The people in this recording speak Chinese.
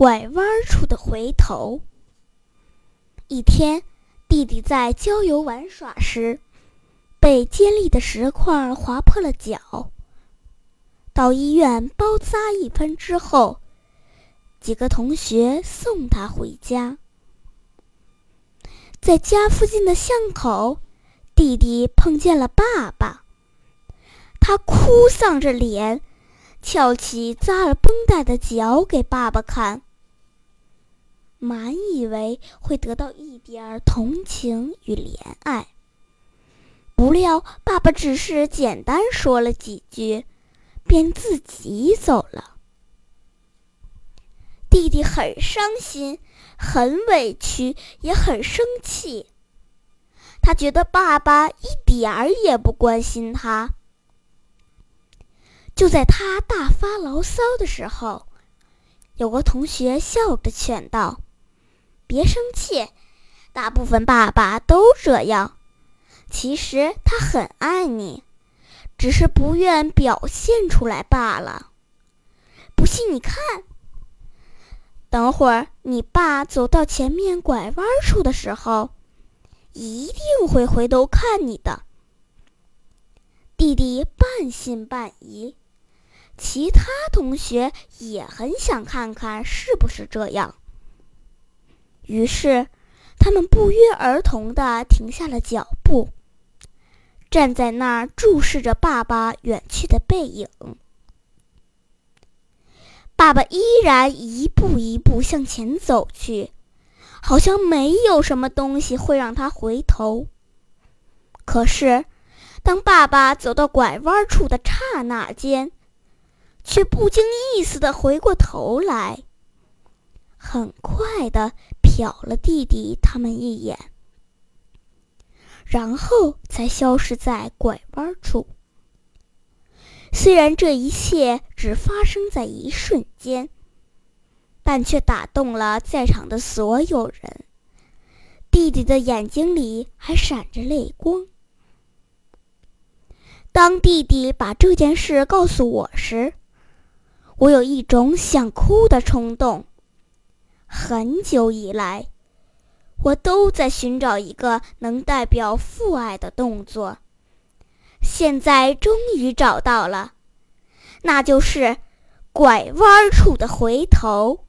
拐弯处的回头。一天，弟弟在郊游玩耍时，被尖利的石块划破了脚。到医院包扎一番之后，几个同学送他回家。在家附近的巷口，弟弟碰见了爸爸。他哭丧着脸，翘起扎了绷带的脚给爸爸看，满以为会得到一点儿同情与怜爱。不料爸爸只是简单说了几句，便自己走了。弟弟很伤心。很委屈，也很生气。他觉得爸爸一点儿也不关心他。就在他大发牢骚的时候，有个同学笑着劝道：“别生气，大部分爸爸都这样。其实他很爱你，只是不愿表现出来罢了。不信你看。”等会儿，你爸走到前面拐弯处的时候，一定会回头看你的。弟弟半信半疑，其他同学也很想看看是不是这样。于是，他们不约而同地停下了脚步，站在那儿注视着爸爸远去的背影。爸爸依然一步一步向前走去，好像没有什么东西会让他回头。可是，当爸爸走到拐弯处的刹那间，却不经意思地回过头来，很快的瞟了弟弟他们一眼，然后才消失在拐弯处。虽然这一切只发生在一瞬间，但却打动了在场的所有人。弟弟的眼睛里还闪着泪光。当弟弟把这件事告诉我时，我有一种想哭的冲动。很久以来，我都在寻找一个能代表父爱的动作。现在终于找到了，那就是拐弯处的回头。